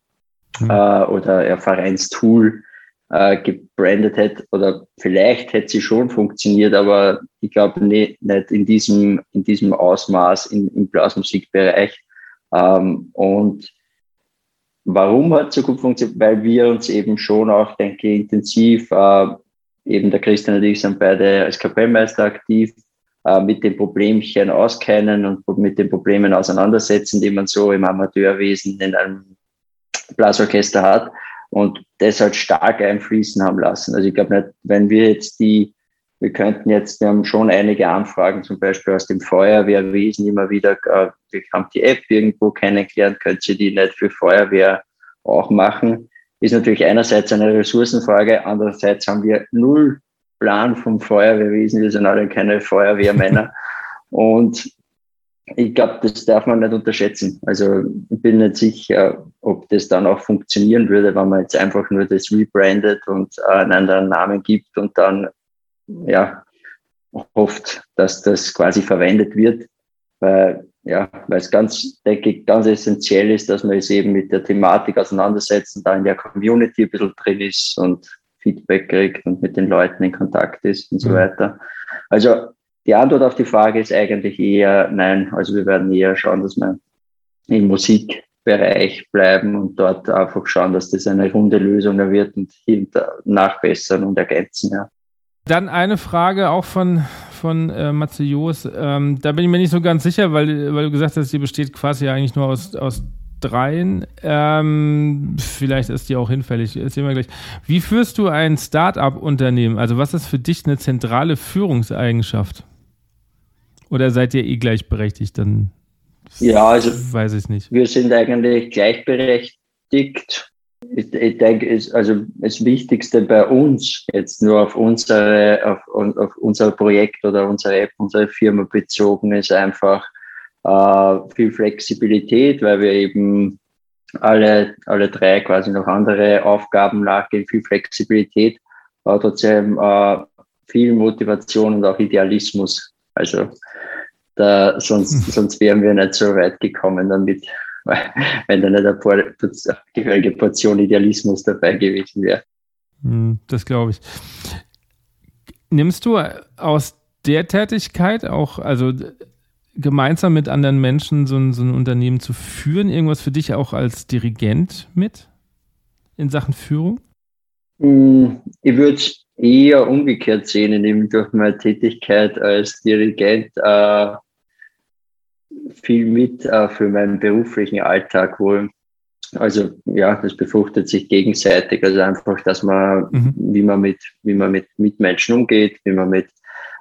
mhm. äh, oder ein Vereinstool äh, gebrandet hätte oder vielleicht hätte sie schon funktioniert, aber ich glaube nicht, nicht in diesem, in diesem Ausmaß in, im Blasmusikbereich. Ähm, und warum hat so gut funktioniert? Weil wir uns eben schon auch, denke ich, intensiv, äh, eben der Christian und ich sind beide als Kapellmeister aktiv, äh, mit den Problemchen auskennen und mit den Problemen auseinandersetzen, die man so im Amateurwesen in einem Blasorchester hat und das halt stark einfließen haben lassen. Also ich glaube nicht, wenn wir jetzt die wir könnten jetzt, wir haben schon einige Anfragen, zum Beispiel aus dem Feuerwehrwesen immer wieder, äh, wir haben die App irgendwo kennengelernt, könnt ihr die nicht für Feuerwehr auch machen? Ist natürlich einerseits eine Ressourcenfrage, andererseits haben wir null Plan vom Feuerwehrwesen, wir sind alle keine Feuerwehrmänner. Und ich glaube, das darf man nicht unterschätzen. Also ich bin nicht sicher, ob das dann auch funktionieren würde, wenn man jetzt einfach nur das rebrandet und äh, einen anderen Namen gibt und dann ja hofft, dass das quasi verwendet wird. Weil ja, weil es ganz, denke ich, ganz essentiell ist, dass man es eben mit der Thematik auseinandersetzt und da in der Community ein bisschen drin ist und Feedback kriegt und mit den Leuten in Kontakt ist und so mhm. weiter. Also die Antwort auf die Frage ist eigentlich eher nein. Also wir werden eher schauen, dass wir im Musikbereich bleiben und dort einfach schauen, dass das eine runde Lösung wird und nachbessern und ergänzen. Ja. Dann eine Frage auch von, von äh, Matze Joos. Ähm, da bin ich mir nicht so ganz sicher, weil, weil du gesagt hast, die besteht quasi eigentlich nur aus, aus dreien. Ähm, vielleicht ist die auch hinfällig. Sehen wir gleich. Wie führst du ein Start-up-Unternehmen? Also, was ist für dich eine zentrale Führungseigenschaft? Oder seid ihr eh gleichberechtigt? Dann ja, also weiß ich nicht. Wir sind eigentlich gleichberechtigt. Ich, ich denke, ist also das Wichtigste bei uns jetzt nur auf unsere, auf, auf unser Projekt oder unsere App, unsere Firma bezogen ist einfach äh, viel Flexibilität, weil wir eben alle, alle drei quasi noch andere Aufgaben nachgehen, viel Flexibilität, aber trotzdem äh, viel Motivation und auch Idealismus. Also da, sonst, hm. sonst wären wir nicht so weit gekommen damit, wenn da nicht eine, Por gehörige Portion Idealismus dabei gewesen wäre. Hm, das glaube ich. Nimmst du aus der Tätigkeit auch, also gemeinsam mit anderen Menschen so ein, so ein Unternehmen zu führen, irgendwas für dich auch als Dirigent mit in Sachen Führung? Hm, ich würde es eher umgekehrt sehen, indem durch meine Tätigkeit als Dirigent äh, viel mit äh, für meinen beruflichen Alltag wohl. Also ja, das befruchtet sich gegenseitig. Also einfach, dass man, mhm. wie man mit, wie man mit Mitmenschen umgeht, wie man mit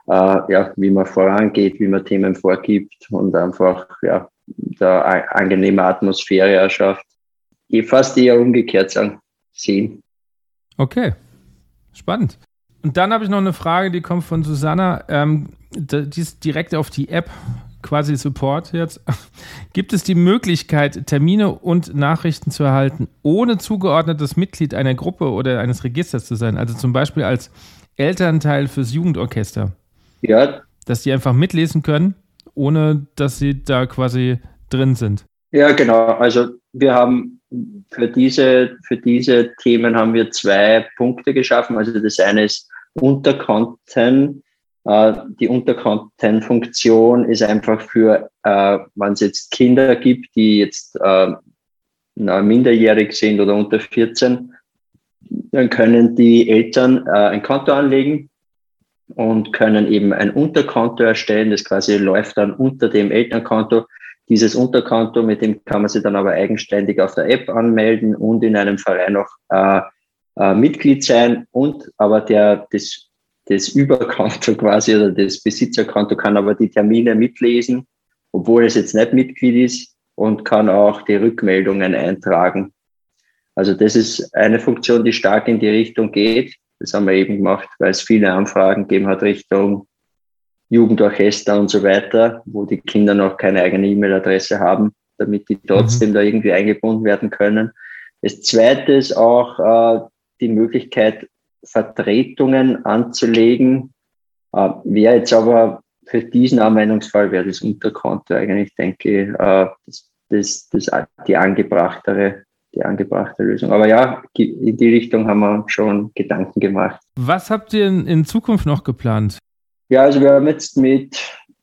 äh, ja, wie man vorangeht, wie man Themen vorgibt und einfach ja, da angenehme Atmosphäre erschafft. Ich fast eher umgekehrt sagen, sehen. Okay, spannend. Und dann habe ich noch eine Frage, die kommt von Susanna. Ähm, die ist direkt auf die App, quasi Support jetzt. Gibt es die Möglichkeit, Termine und Nachrichten zu erhalten, ohne zugeordnetes Mitglied einer Gruppe oder eines Registers zu sein? Also zum Beispiel als Elternteil fürs Jugendorchester? Ja. Dass die einfach mitlesen können, ohne dass sie da quasi drin sind. Ja, genau. Also wir haben für diese, für diese Themen haben wir zwei Punkte geschaffen. Also das eine ist Unterkonten. Äh, die Unterkonten-Funktion ist einfach für, äh, wenn es jetzt Kinder gibt, die jetzt äh, minderjährig sind oder unter 14, dann können die Eltern ein Konto anlegen und können eben ein Unterkonto erstellen. Das quasi läuft dann unter dem Elternkonto. Dieses Unterkonto, mit dem kann man sich dann aber eigenständig auf der App anmelden und in einem Verein auch äh, äh, Mitglied sein. Und aber der, das, das Überkonto quasi oder das Besitzerkonto kann aber die Termine mitlesen, obwohl es jetzt nicht Mitglied ist und kann auch die Rückmeldungen eintragen. Also das ist eine Funktion, die stark in die Richtung geht. Das haben wir eben gemacht, weil es viele Anfragen gegeben hat Richtung Jugendorchester und so weiter, wo die Kinder noch keine eigene E-Mail-Adresse haben, damit die trotzdem mhm. da irgendwie eingebunden werden können. Das zweite ist auch äh, die Möglichkeit, Vertretungen anzulegen. Äh, wäre jetzt aber für diesen Anwendungsfall wäre das Unterkonto eigentlich, denke ich, äh, das, das, das, die angebrachtere die angebrachte Lösung. Aber ja, in die Richtung haben wir schon Gedanken gemacht. Was habt ihr in, in Zukunft noch geplant? Ja, also wir haben jetzt mit,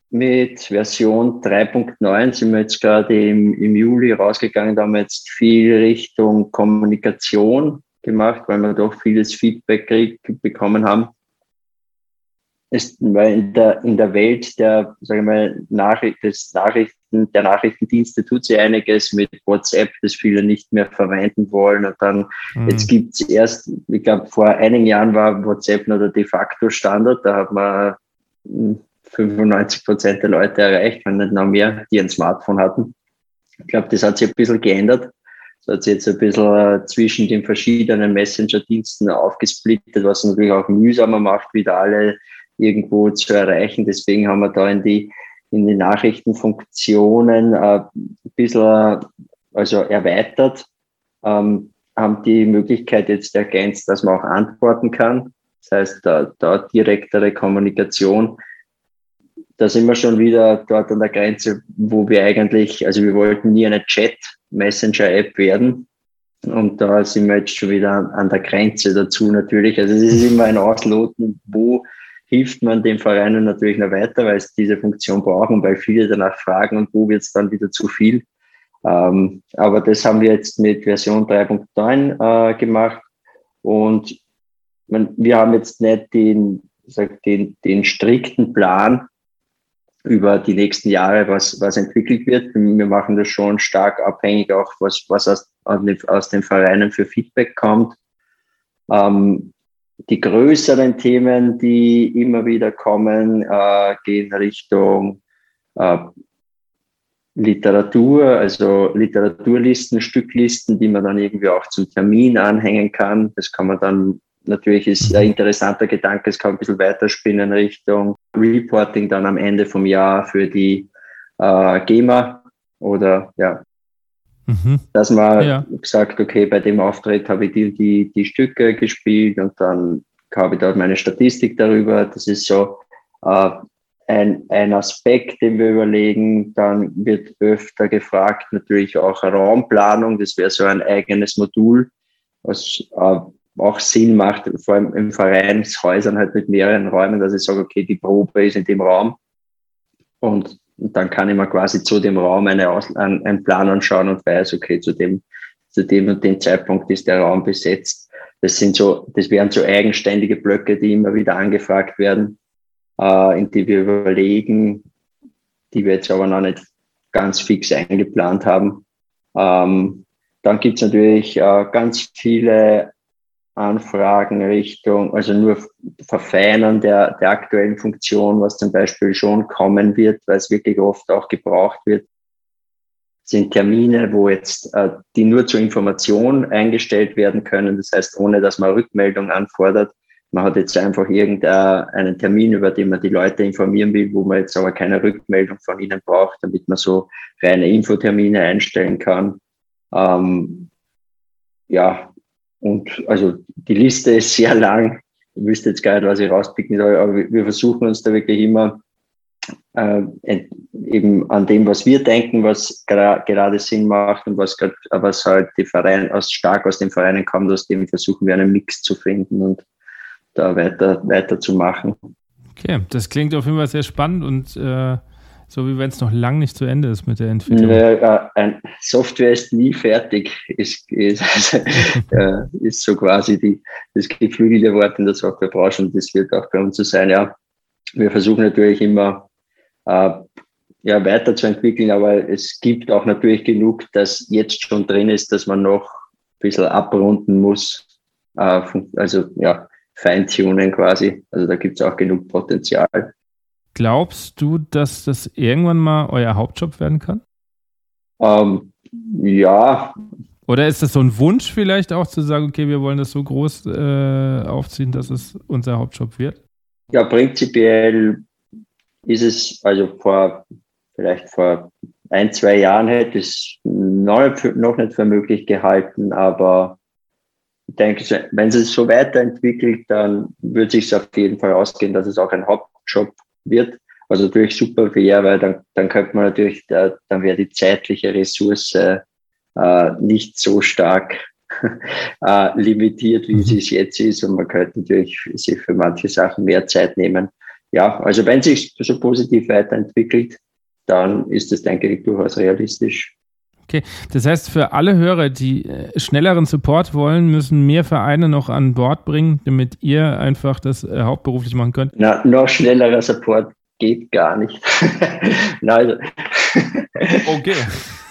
mit Version 3.9 sind wir jetzt gerade im, im Juli rausgegangen, da haben wir jetzt viel Richtung Kommunikation gemacht, weil wir doch vieles Feedback krieg, bekommen haben. Es, weil in der, in der Welt der, sage ich mal, Nachricht, des Nachrichten der Nachrichtendienste tut sich einiges mit WhatsApp, das viele nicht mehr verwenden wollen. Und dann, mhm. jetzt gibt's erst, ich glaube, vor einigen Jahren war WhatsApp noch der de facto Standard. Da hat man 95 hm, Prozent der Leute erreicht, wenn nicht noch mehr, die ein Smartphone hatten. Ich glaube, das hat sich ein bisschen geändert. Das hat sich jetzt ein bisschen äh, zwischen den verschiedenen Messenger-Diensten aufgesplittet, was natürlich auch mühsamer macht, wieder alle irgendwo zu erreichen. Deswegen haben wir da in die, in die Nachrichtenfunktionen äh, ein bisschen also erweitert, ähm, haben die Möglichkeit jetzt ergänzt, dass man auch antworten kann. Das heißt, da, da direktere Kommunikation. Da sind wir schon wieder dort an der Grenze, wo wir eigentlich, also wir wollten nie eine Chat-Messenger-App werden. Und da sind wir jetzt schon wieder an der Grenze dazu natürlich. Also es ist immer ein Ausloten, wo hilft man den Vereinen natürlich noch weiter, weil sie diese Funktion brauchen, weil viele danach fragen und wo wird es dann wieder zu viel. Ähm, aber das haben wir jetzt mit Version 3.9 äh, gemacht und man, wir haben jetzt nicht den, sag, den, den strikten Plan über die nächsten Jahre, was, was entwickelt wird. Wir machen das schon stark abhängig, auch was, was aus, aus den Vereinen für Feedback kommt. Ähm, die größeren Themen, die immer wieder kommen, äh, gehen Richtung äh, Literatur, also Literaturlisten, Stücklisten, die man dann irgendwie auch zum Termin anhängen kann. Das kann man dann, natürlich ist ein interessanter Gedanke, es kann ein bisschen weiterspinnen Richtung Reporting dann am Ende vom Jahr für die äh, GEMA oder ja, Mhm. Dass man ja. sagt, okay, bei dem Auftritt habe ich die, die, die Stücke gespielt und dann habe ich dort meine Statistik darüber. Das ist so äh, ein, ein Aspekt, den wir überlegen. Dann wird öfter gefragt, natürlich auch Raumplanung. Das wäre so ein eigenes Modul, was äh, auch Sinn macht, vor allem in Vereinshäusern halt mit mehreren Räumen, dass ich sage, okay, die Probe ist in dem Raum und dann kann ich mir quasi zu dem Raum eine Aus ein, einen Plan anschauen und weiß, okay, zu dem, zu dem und dem Zeitpunkt ist der Raum besetzt. Das sind so, das wären so eigenständige Blöcke, die immer wieder angefragt werden, äh, in die wir überlegen, die wir jetzt aber noch nicht ganz fix eingeplant haben. Ähm, dann gibt's natürlich äh, ganz viele Anfragen Richtung, also nur Verfeinern der, der aktuellen Funktion, was zum Beispiel schon kommen wird, weil es wirklich oft auch gebraucht wird, sind Termine, wo jetzt äh, die nur zur Information eingestellt werden können. Das heißt, ohne dass man Rückmeldung anfordert. Man hat jetzt einfach irgendeinen Termin, über den man die Leute informieren will, wo man jetzt aber keine Rückmeldung von ihnen braucht, damit man so reine Infotermine einstellen kann. Ähm, ja, und also die Liste ist sehr lang. Ich wüsste jetzt gar nicht, was ich rauspicken soll, aber wir versuchen uns da wirklich immer äh, eben an dem, was wir denken, was gerade Sinn macht und was, grad, was halt die Vereine aus, stark aus den Vereinen kommt, aus dem versuchen wir einen Mix zu finden und da weiter, weiter zu machen. Okay, das klingt auf jeden Fall sehr spannend und äh, so wie wenn es noch lang nicht zu Ende ist mit der Entwicklung. Ja, ein Software ist nie fertig, ist, ist, äh, ist so quasi die, das geflügelte Wort in der Softwarebranche und das wird auch bei uns so sein. Ja, wir versuchen natürlich immer äh, ja, weiterzuentwickeln, aber es gibt auch natürlich genug, das jetzt schon drin ist, dass man noch ein bisschen abrunden muss. Äh, also ja, Feintunen quasi. Also da gibt es auch genug Potenzial. Glaubst du, dass das irgendwann mal euer Hauptjob werden kann? Ähm, ja. Oder ist das so ein Wunsch vielleicht auch zu sagen, okay, wir wollen das so groß äh, aufziehen, dass es unser Hauptjob wird? Ja, prinzipiell ist es, also vor, vielleicht vor ein, zwei Jahren hätte ich es noch nicht für möglich gehalten, aber ich denke, wenn es sich so weiterentwickelt, dann wird es sich auf jeden Fall ausgehen, dass es auch ein Hauptjob wird. Was natürlich super wäre, weil dann, dann könnte man natürlich, da, dann wäre die zeitliche Ressource äh, nicht so stark äh, limitiert, wie mhm. sie es jetzt ist. Und man könnte natürlich sich für manche Sachen mehr Zeit nehmen. Ja, also wenn sich so positiv weiterentwickelt, dann ist das, denke ich, durchaus realistisch. Okay, das heißt, für alle Hörer, die äh, schnelleren Support wollen, müssen mehr Vereine noch an Bord bringen, damit ihr einfach das äh, hauptberuflich machen könnt? Na, noch schnellerer Support geht gar nicht. Nein, also, okay.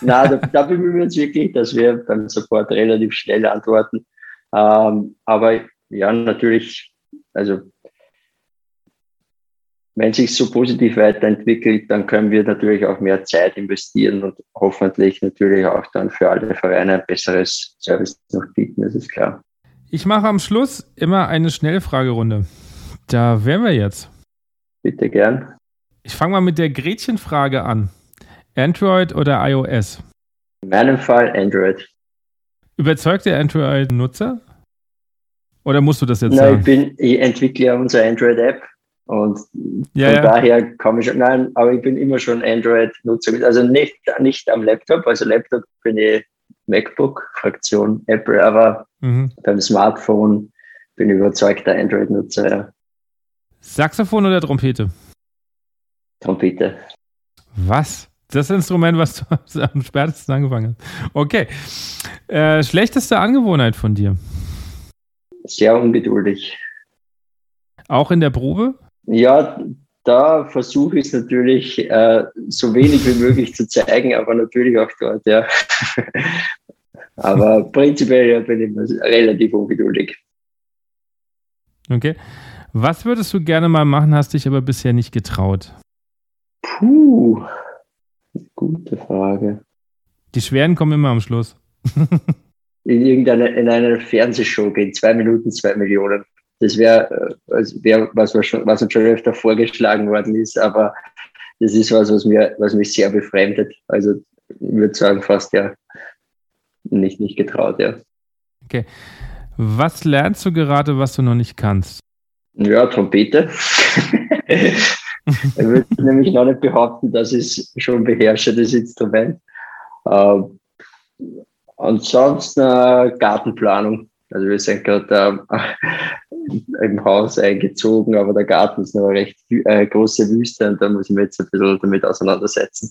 Nein, da, da bemühen wir uns wirklich, dass wir beim Support relativ schnell antworten. Ähm, aber ja, natürlich, also wenn sich so positiv weiterentwickelt, dann können wir natürlich auch mehr Zeit investieren und hoffentlich natürlich auch dann für alle Vereine ein besseres Service noch bieten, das ist klar. Ich mache am Schluss immer eine Schnellfragerunde. Da wären wir jetzt. Bitte gern. Ich fange mal mit der Gretchenfrage an. Android oder iOS? In meinem Fall Android. Überzeugt der Android-Nutzer? Oder musst du das jetzt Nein, sagen? Ich, bin, ich entwickle ja unsere Android-App und ja, von ja. daher komme ich schon, nein, aber ich bin immer schon Android-Nutzer. Also nicht, nicht am Laptop, also Laptop bin ich MacBook, Fraktion Apple, aber mhm. beim Smartphone bin ich überzeugter Android-Nutzer. Ja. Saxophon oder Trompete? Trompete. Was? Das Instrument, was du am spätesten angefangen hast. Okay. Äh, schlechteste Angewohnheit von dir? Sehr ungeduldig. Auch in der Probe? Ja, da versuche ich es natürlich äh, so wenig wie möglich zu zeigen, aber natürlich auch dort, ja. aber prinzipiell bin ich relativ ungeduldig. Okay. Was würdest du gerne mal machen, hast dich aber bisher nicht getraut? Puh, gute Frage. Die schweren kommen immer am Schluss. in irgendeiner in einer Fernsehshow gehen, zwei Minuten, zwei Millionen. Das wäre also wär, was, schon, was uns schon öfter vorgeschlagen worden ist, aber das ist was, was, mir, was mich sehr befremdet. Also ich würde sagen, fast ja nicht, nicht getraut, ja. Okay. Was lernst du gerade, was du noch nicht kannst? Ja, Trompete. ich würde nämlich noch nicht behaupten, dass ich es schon beherrsche, das Instrument. Äh, ansonsten äh, Gartenplanung. Also wir sind gerade äh, im Haus eingezogen, aber der Garten ist noch eine recht äh, große Wüste und da muss ich mich jetzt ein bisschen damit auseinandersetzen.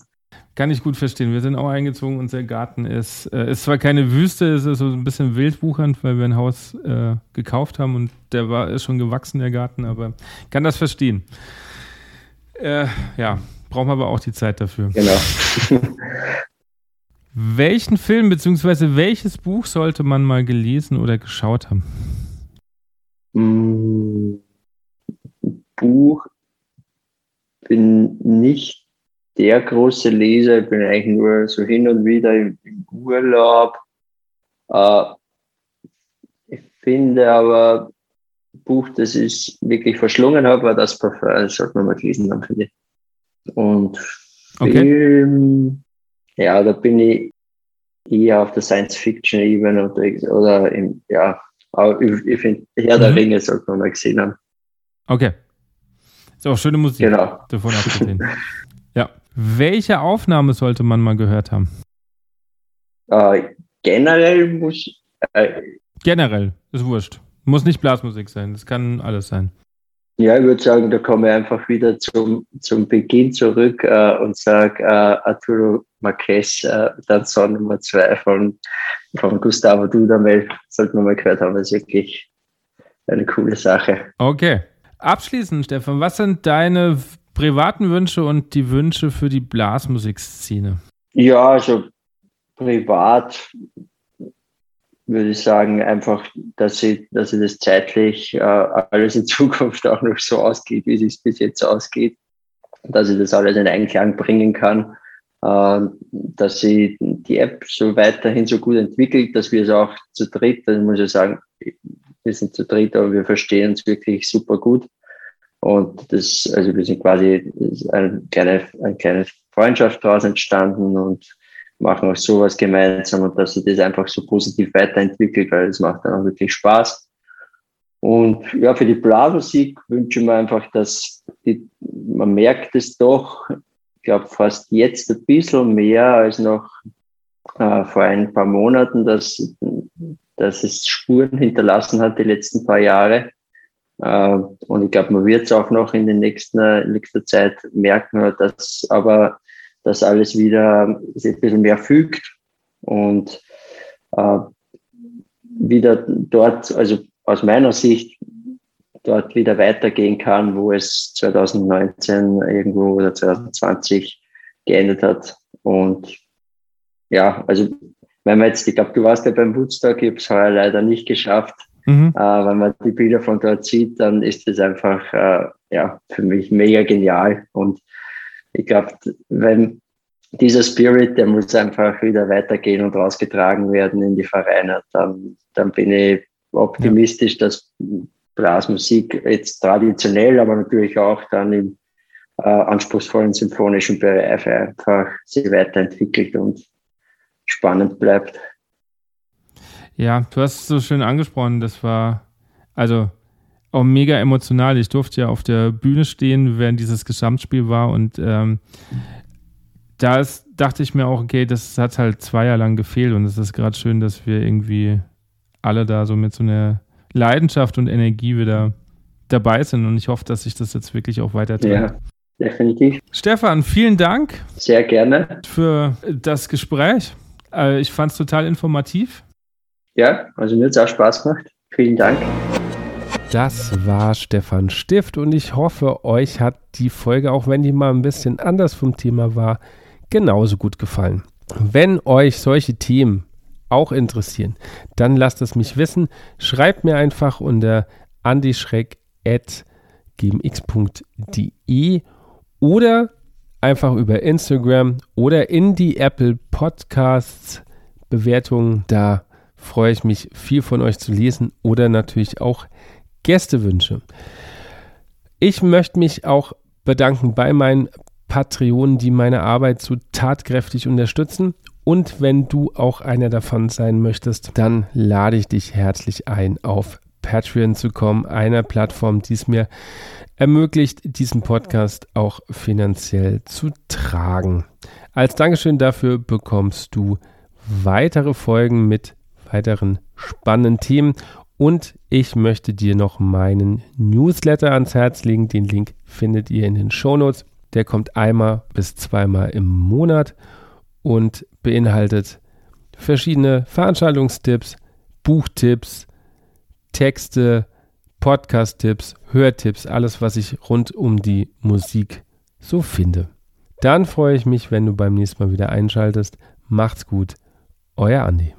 Kann ich gut verstehen. Wir sind auch eingezogen. Unser Garten ist, äh, ist zwar keine Wüste, es ist so ein bisschen wildwuchernd, weil wir ein Haus äh, gekauft haben und der war ist schon gewachsen, der Garten, aber kann das verstehen. Äh, ja, brauchen wir aber auch die Zeit dafür. Genau. Welchen Film bzw. welches Buch sollte man mal gelesen oder geschaut haben? Mm, Buch bin nicht der große Leser, ich bin eigentlich nur so hin und wieder im, im Urlaub. Äh, ich finde aber, Buch, das ich wirklich verschlungen habe, war das Parfum, das sollte man mal gelesen haben, finde ich. Und Film, okay. ja, da bin ich eher auf der Science-Fiction-Ebene unterwegs oder im, ja, aber ich, ich finde, Herr mhm. der Ringe sollte man mal gesehen haben. Okay. Ist auch schöne Musik genau. davon abgesehen. ja. Welche Aufnahme sollte man mal gehört haben? Äh, generell muss. Äh, generell, ist wurscht. Muss nicht Blasmusik sein, das kann alles sein. Ja, ich würde sagen, da komme ich einfach wieder zum, zum Beginn zurück äh, und sage äh, Arturo Marquez, äh, dann Song Nummer 2 von, von Gustavo Dudamel, sollte man mal gehört haben, das ist wirklich eine coole Sache. Okay. Abschließend, Stefan, was sind deine privaten Wünsche und die Wünsche für die Blasmusikszene? Ja, also privat würde ich sagen, einfach, dass sie, dass sie das zeitlich äh, alles in Zukunft auch noch so ausgeht, wie es bis jetzt ausgeht, dass ich das alles in Einklang bringen kann, äh, dass sie die App so weiterhin so gut entwickelt, dass wir es auch zu dritt, dann muss ich sagen, wir sind zu dritt, aber wir verstehen uns wirklich super gut. Und das, also wir sind quasi eine kleine, eine kleine Freundschaft daraus entstanden und machen auch sowas gemeinsam und dass sich das einfach so positiv weiterentwickelt, weil es macht dann auch wirklich Spaß. Und ja, für die Blasmusik wünsche ich mir einfach, dass die, man merkt es doch, ich glaube fast jetzt ein bisschen mehr als noch äh, vor ein paar Monaten, dass, dass es Spuren hinterlassen hat die letzten paar Jahre. Äh, und ich glaube, man wird es auch noch in, den nächsten, in nächster Zeit merken, dass aber dass alles wieder sich ein bisschen mehr fügt und äh, wieder dort, also aus meiner Sicht, dort wieder weitergehen kann, wo es 2019 irgendwo oder 2020 geendet hat. Und ja, also wenn man jetzt, ich glaube, du warst ja beim Woodstock, ich habe es heuer leider nicht geschafft. Mhm. Äh, wenn man die Bilder von dort sieht, dann ist es einfach äh, ja, für mich mega genial. Und ich glaube, wenn dieser Spirit, der muss einfach wieder weitergehen und rausgetragen werden in die Vereine, dann, dann bin ich optimistisch, ja. dass Blasmusik jetzt traditionell, aber natürlich auch dann im äh, anspruchsvollen symphonischen Bereich einfach sich weiterentwickelt und spannend bleibt. Ja, du hast es so schön angesprochen, das war also auch mega emotional. Ich durfte ja auf der Bühne stehen, während dieses Gesamtspiel war und ähm, da ist, dachte ich mir auch, okay, das hat halt zwei Jahre lang gefehlt und es ist gerade schön, dass wir irgendwie alle da so mit so einer Leidenschaft und Energie wieder dabei sind und ich hoffe, dass sich das jetzt wirklich auch weiter Ja, definitiv. Stefan, vielen Dank. Sehr gerne. Für das Gespräch. Äh, ich fand es total informativ. Ja, also mir hat es auch Spaß gemacht. Vielen Dank. Das war Stefan Stift und ich hoffe, euch hat die Folge, auch wenn die mal ein bisschen anders vom Thema war, genauso gut gefallen. Wenn euch solche Themen auch interessieren, dann lasst es mich wissen. Schreibt mir einfach unter andischreck.gmx.de oder einfach über Instagram oder in die Apple Podcasts Bewertungen. Da freue ich mich, viel von euch zu lesen oder natürlich auch Gästewünsche. Ich möchte mich auch bedanken bei meinen Patreonen, die meine Arbeit so tatkräftig unterstützen. Und wenn du auch einer davon sein möchtest, dann lade ich dich herzlich ein, auf Patreon zu kommen, einer Plattform, die es mir ermöglicht, diesen Podcast auch finanziell zu tragen. Als Dankeschön dafür bekommst du weitere Folgen mit weiteren spannenden Themen und ich möchte dir noch meinen Newsletter ans Herz legen. Den Link findet ihr in den Shownotes. Der kommt einmal bis zweimal im Monat und beinhaltet verschiedene Veranstaltungstipps, Buchtipps, Texte, Podcast-Tipps, Hörtipps, alles, was ich rund um die Musik so finde. Dann freue ich mich, wenn du beim nächsten Mal wieder einschaltest. Macht's gut, euer Andi.